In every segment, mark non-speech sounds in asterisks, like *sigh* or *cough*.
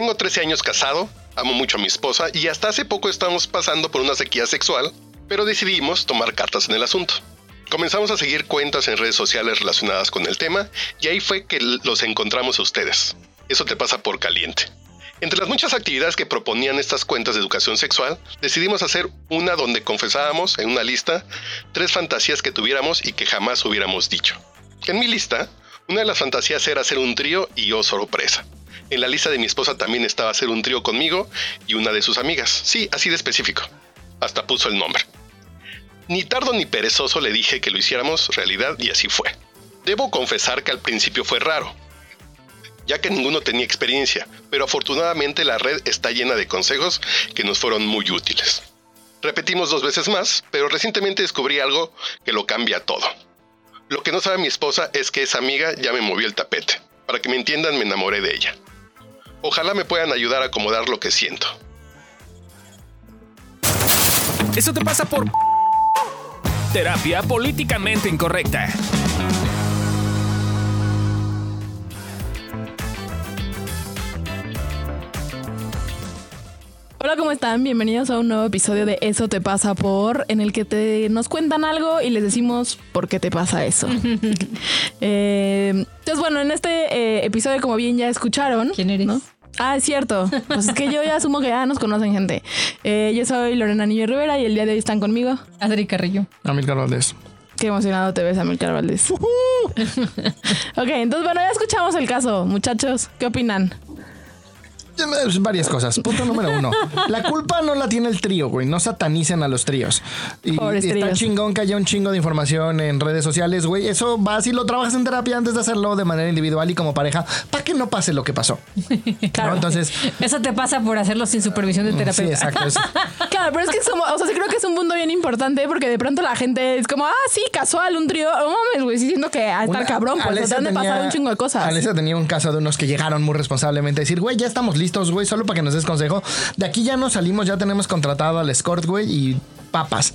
Tengo 13 años casado, amo mucho a mi esposa y hasta hace poco estamos pasando por una sequía sexual, pero decidimos tomar cartas en el asunto. Comenzamos a seguir cuentas en redes sociales relacionadas con el tema y ahí fue que los encontramos a ustedes. Eso te pasa por caliente. Entre las muchas actividades que proponían estas cuentas de educación sexual, decidimos hacer una donde confesábamos en una lista tres fantasías que tuviéramos y que jamás hubiéramos dicho. En mi lista, una de las fantasías era hacer un trío y yo sorpresa. En la lista de mi esposa también estaba hacer un trío conmigo y una de sus amigas. Sí, así de específico. Hasta puso el nombre. Ni tardo ni perezoso le dije que lo hiciéramos realidad y así fue. Debo confesar que al principio fue raro, ya que ninguno tenía experiencia, pero afortunadamente la red está llena de consejos que nos fueron muy útiles. Repetimos dos veces más, pero recientemente descubrí algo que lo cambia todo. Lo que no sabe mi esposa es que esa amiga ya me movió el tapete. Para que me entiendan, me enamoré de ella. Ojalá me puedan ayudar a acomodar lo que siento. Eso te pasa por terapia políticamente incorrecta. Hola, ¿cómo están? Bienvenidos a un nuevo episodio de Eso te pasa por, en el que te, nos cuentan algo y les decimos por qué te pasa eso. *laughs* Eh, entonces, bueno, en este eh, episodio, como bien ya escucharon. ¿Quién eres? Ah, es cierto. Pues es que yo ya asumo que ya nos conocen gente. Eh, yo soy Lorena Niño Rivera y el día de hoy están conmigo. Adri Carrillo. Amilcar Valdés. Qué emocionado te ves, Amilcar Valdés. ok, entonces bueno, ya escuchamos el caso. Muchachos, ¿qué opinan? Varias cosas. Punto número uno. La culpa no la tiene el trío, güey. No satanicen a los tríos. Y, Pobres está tríos. chingón que haya un chingo de información en redes sociales, güey. Eso va si lo trabajas en terapia antes de hacerlo de manera individual y como pareja, para que no pase lo que pasó. *laughs* ¿no? Entonces, Eso te pasa por hacerlo sin supervisión de sí, terapeuta. exacto. eso. *laughs* Claro, pero es que somos, o sea, sí creo que es un punto bien importante porque de pronto la gente es como, ah, sí, casual, un trío. No mames, güey, sí siento que a estar cabrón, pues te han de pasar un chingo de cosas. Alesia tenía un caso de unos que llegaron muy responsablemente a decir, güey, ya estamos listos, güey, solo para que nos des consejo. De aquí ya nos salimos, ya tenemos contratado al escort, güey, y papas.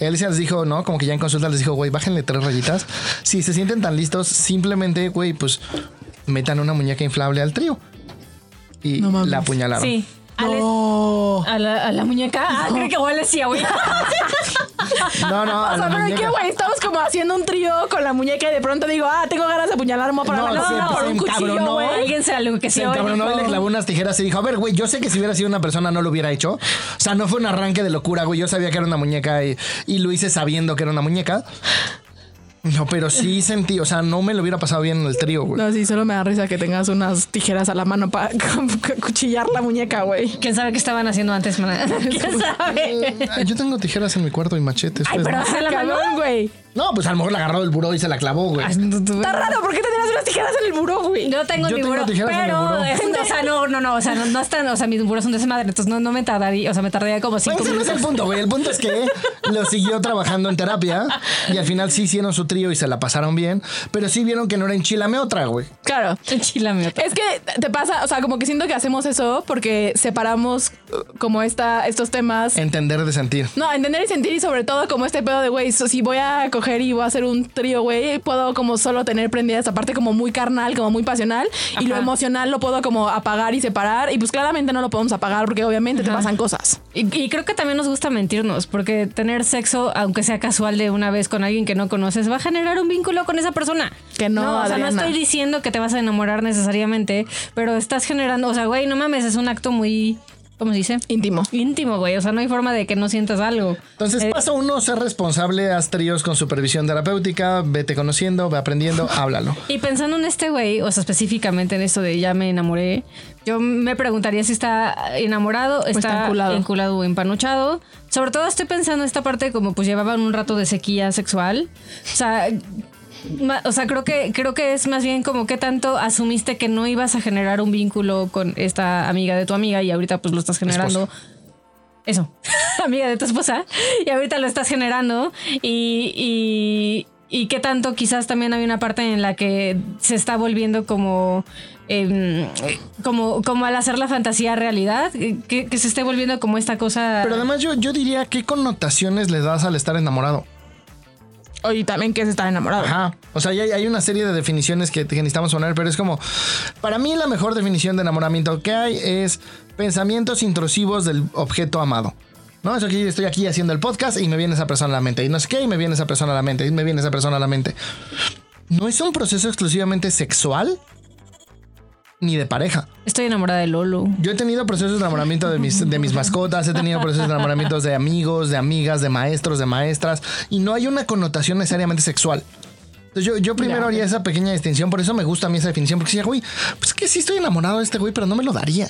Alesia les dijo, ¿no? Como que ya en consulta les dijo, güey, bájenle tres rayitas. Si se sienten tan listos, simplemente, güey, pues metan una muñeca inflable al trío. Y No la apuñalaron. Sí. No. a, la, a la muñeca. Ah, creo que igual decía, güey. *laughs* *laughs* No, no, O sea, pero ¿de muñeca. qué, güey? Estamos como haciendo un trío con la muñeca y de pronto digo, ah, tengo ganas de apuñalar, me voy a poner No, la sí, mano por un cuchillo, güey. Alguien se lo que Se encabronó y le clavó unas tijeras y dijo, a ver, güey, yo sé que si hubiera sido una persona no lo hubiera hecho. O sea, no fue un arranque de locura, güey. Yo sabía que era una muñeca y, y lo hice sabiendo que era una muñeca. No, pero sí sentí, o sea, no me lo hubiera pasado bien en el trío, güey. No, sí, solo me da risa que tengas unas tijeras a la mano para *laughs* cuchillar la muñeca, güey. ¿Quién sabe qué estaban haciendo antes, mana? *laughs* ¿Quién sabe? *laughs* Yo tengo tijeras en mi cuarto y machetes. Ay, pues, pero ¿no? hace la mano. Cabrón, güey. No, pues a lo mejor la agarró del buró y se la clavó, güey. Está raro, ¿por qué tendrías unas tijeras en el buró, güey? No tengo Yo ni tengo buró, tijeras en el pero buró. es- o sea, no, no, no, o sea, no, no están, o sea, mis burós son de esa madre, entonces no, no me tardaría, o sea, me tardaría como cinco Ese no es minutos. el punto, güey. El punto es que lo siguió trabajando en terapia y al final sí hicieron su trío y se la pasaron bien, pero sí vieron que no era enchilame otra, güey. Claro. Enchilame otra. Es que te pasa, o sea, como que siento que hacemos eso porque separamos uh, como esta, estos temas. Entender de sentir. No, entender y sentir y sobre todo como este pedo de, güey, so- si voy a coger y voy a hacer un trío, güey, puedo como solo tener prendida esta parte como muy carnal, como muy pasional y lo emocional lo puedo como apagar y separar y pues claramente no lo podemos apagar porque obviamente te pasan cosas. Y, y creo que también nos gusta mentirnos, porque tener sexo, aunque sea casual de una vez con alguien que no conoces, va a generar un vínculo con esa persona. Que no, o sea, no estoy diciendo que te vas a enamorar necesariamente, pero estás generando, o sea, güey, no mames, es un acto muy, ¿cómo se dice? Íntimo. Íntimo, güey. O sea, no hay forma de que no sientas algo. Entonces, Eh, paso uno, ser responsable, haz tríos con supervisión terapéutica, vete conociendo, ve aprendiendo, *laughs* háblalo. Y pensando en este güey, o sea, específicamente en esto de ya me enamoré, yo me preguntaría si está enamorado, está está enculado. enculado o empanuchado. Sobre todo estoy pensando en esta parte como pues llevaban un rato de sequía sexual. O sea, o sea, creo que creo que es más bien como que tanto asumiste que no ibas a generar un vínculo con esta amiga de tu amiga y ahorita pues lo estás generando. Eso, *laughs* amiga de tu esposa, y ahorita lo estás generando y, y, y qué tanto quizás también hay una parte en la que se está volviendo como, em, como, como al hacer la fantasía realidad, que, que se esté volviendo como esta cosa... Pero además yo, yo diría qué connotaciones le das al estar enamorado. Y también qué es estar enamorado. O sea, hay, hay una serie de definiciones que, necesitamos poner, pero es como, para mí la mejor definición de enamoramiento que hay es pensamientos intrusivos del objeto amado. ¿No? Eso que estoy aquí haciendo el podcast y me viene esa persona a la mente. Y no sé qué, y me viene esa persona a la mente. Y me viene esa persona a la mente. No es un proceso exclusivamente sexual ni de pareja. Estoy enamorada de Lolo. Yo he tenido procesos de enamoramiento de mis, de mis mascotas, he tenido procesos de enamoramientos de amigos, de amigas, de maestros, de maestras, y no hay una connotación necesariamente sexual. Entonces yo, yo primero haría esa pequeña distinción, por eso me gusta a mí esa definición, porque decía, güey, pues que sí estoy enamorado de este güey, pero no me lo daría.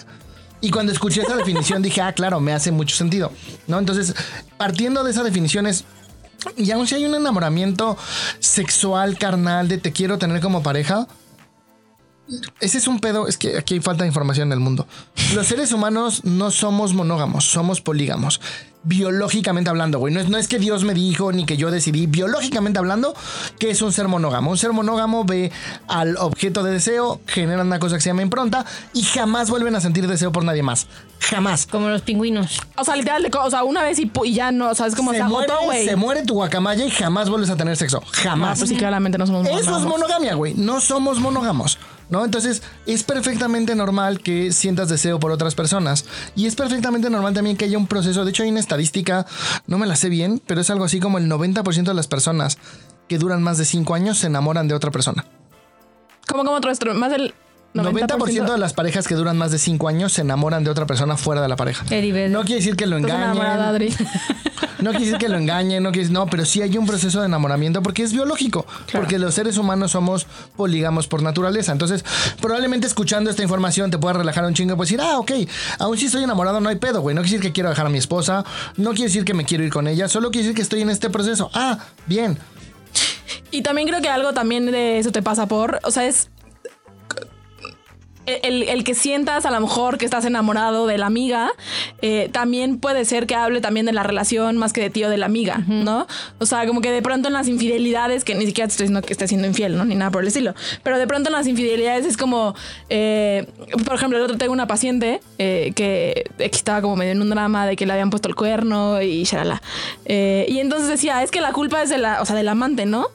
Y cuando escuché esa definición dije, ah, claro, me hace mucho sentido, ¿no? Entonces, partiendo de esa definición es, y aun si hay un enamoramiento sexual, carnal, de te quiero tener como pareja, ese es un pedo, es que aquí hay falta de información en el mundo. Los seres humanos no somos monógamos, somos polígamos. Biológicamente hablando, güey. No es, no es que Dios me dijo ni que yo decidí. Biológicamente hablando, que es un ser monógamo? Un ser monógamo ve al objeto de deseo, genera una cosa que se llama impronta y jamás vuelven a sentir deseo por nadie más. Jamás. Como los pingüinos. O sea, literal, o sea, una vez y, ya no, o sea, es como se, se, muere, agotó, güey. se muere tu guacamaya y jamás vuelves a tener sexo. Ah, Jamás. pues sí, claramente no somos Eso es monógamos. monogamia, güey. No somos monógamos. ¿No? Entonces, es perfectamente normal que sientas deseo por otras personas. Y es perfectamente normal también que haya un proceso. De hecho, hay una estadística, no me la sé bien, pero es algo así como el 90% de las personas que duran más de 5 años se enamoran de otra persona. Como como otro más del 90%, 90% de las parejas que duran más de 5 años se enamoran de otra persona fuera de la pareja. No quiere decir que lo engañen. *laughs* No quiere decir que lo engañen, no quiere decir- no, pero sí hay un proceso de enamoramiento porque es biológico, porque los seres humanos somos polígamos por naturaleza. Entonces, probablemente escuchando esta información te pueda relajar un chingo y puedes decir, ah, ok, aún si estoy enamorado no hay pedo, güey. No quiere decir que quiero dejar a mi esposa, no quiere decir que me quiero ir con ella, solo quiere decir que estoy en este proceso. Ah, bien. Y también creo que algo también de eso te pasa por, o sea, es el, el que sientas a lo mejor que estás enamorado de la amiga, eh, también puede ser que hable también de la relación más que de ti o de la amiga, ¿no? O sea, como que de pronto en las infidelidades, que ni siquiera te estoy diciendo que estés siendo infiel, ¿no? Ni nada por el estilo, pero de pronto en las infidelidades es como, eh, por ejemplo, el otro tengo una paciente eh, que estaba como medio en un drama de que le habían puesto el cuerno y shalala. Y entonces decía, es que la culpa es de la, o sea, del amante, ¿no?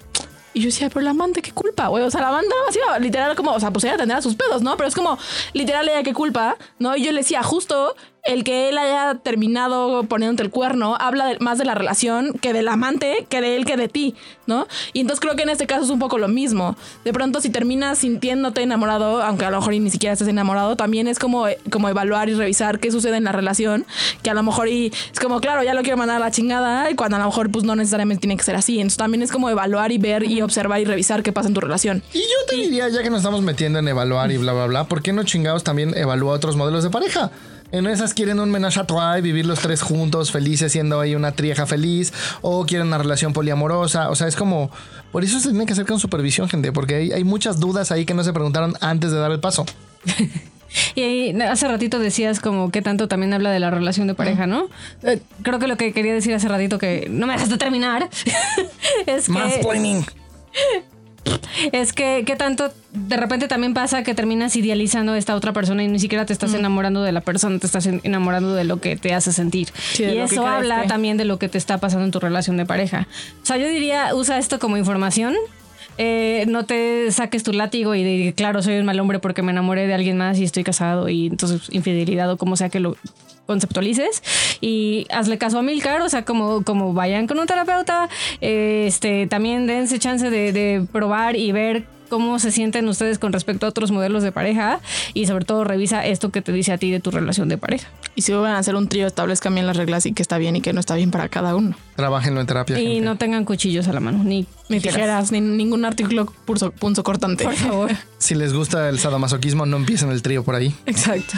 Y yo decía, pero el amante, ¿qué culpa, güey? O sea, la amante nada más iba literal como, o sea, pues ella tendrá sus pedos, ¿no? Pero es como, literal, ella, ¿qué culpa? ¿No? Y yo le decía, justo el que él haya terminado poniéndote el cuerno habla de- más de la relación que del amante, que de él, que de ti, ¿no? Y entonces creo que en este caso es un poco lo mismo. De pronto, si terminas sintiéndote enamorado, aunque a lo mejor ni siquiera estés enamorado, también es como, como evaluar y revisar qué sucede en la relación, que a lo mejor y es como, claro, ya lo quiero mandar a la chingada, y cuando a lo mejor pues no necesariamente tiene que ser así. Entonces también es como evaluar y ver y observar y revisar qué pasa en tu relación. Y yo te diría, ya que nos estamos metiendo en evaluar y bla, bla, bla, ¿por qué no chingados también evalúa otros modelos de pareja? En esas quieren un menage a trois, vivir los tres juntos, felices, siendo ahí una trieja feliz, o quieren una relación poliamorosa. O sea, es como. Por eso se tiene que hacer con supervisión, gente, porque hay, hay muchas dudas ahí que no se preguntaron antes de dar el paso. *laughs* Y ahí, hace ratito decías como que tanto también habla de la relación de pareja, ¿no? Eh, creo que lo que quería decir hace ratito que no me dejaste terminar *laughs* es que Mansplaining. Es que qué tanto de repente también pasa que terminas idealizando a esta otra persona y ni siquiera te estás enamorando de la persona, te estás en- enamorando de lo que te hace sentir. Sí, y eso habla también de lo que te está pasando en tu relación de pareja. O sea, yo diría, usa esto como información. Eh, no te saques tu látigo y de, claro, soy un mal hombre porque me enamoré de alguien más y estoy casado y entonces infidelidad o como sea que lo conceptualices y hazle caso a Milcar, o sea, como, como vayan con un terapeuta, eh, este, también dense chance de, de probar y ver cómo se sienten ustedes con respecto a otros modelos de pareja y sobre todo revisa esto que te dice a ti de tu relación de pareja. Y si van a hacer un trío, establezcan bien las reglas y que está bien y que no está bien para cada uno. Trabájenlo en terapia. Y gente. no tengan cuchillos a la mano, ni, Ni tijeras, ni ningún artículo punzo, punzo cortante. Por favor. Si les gusta el sadomasoquismo, no empiecen el trío por ahí. Exacto.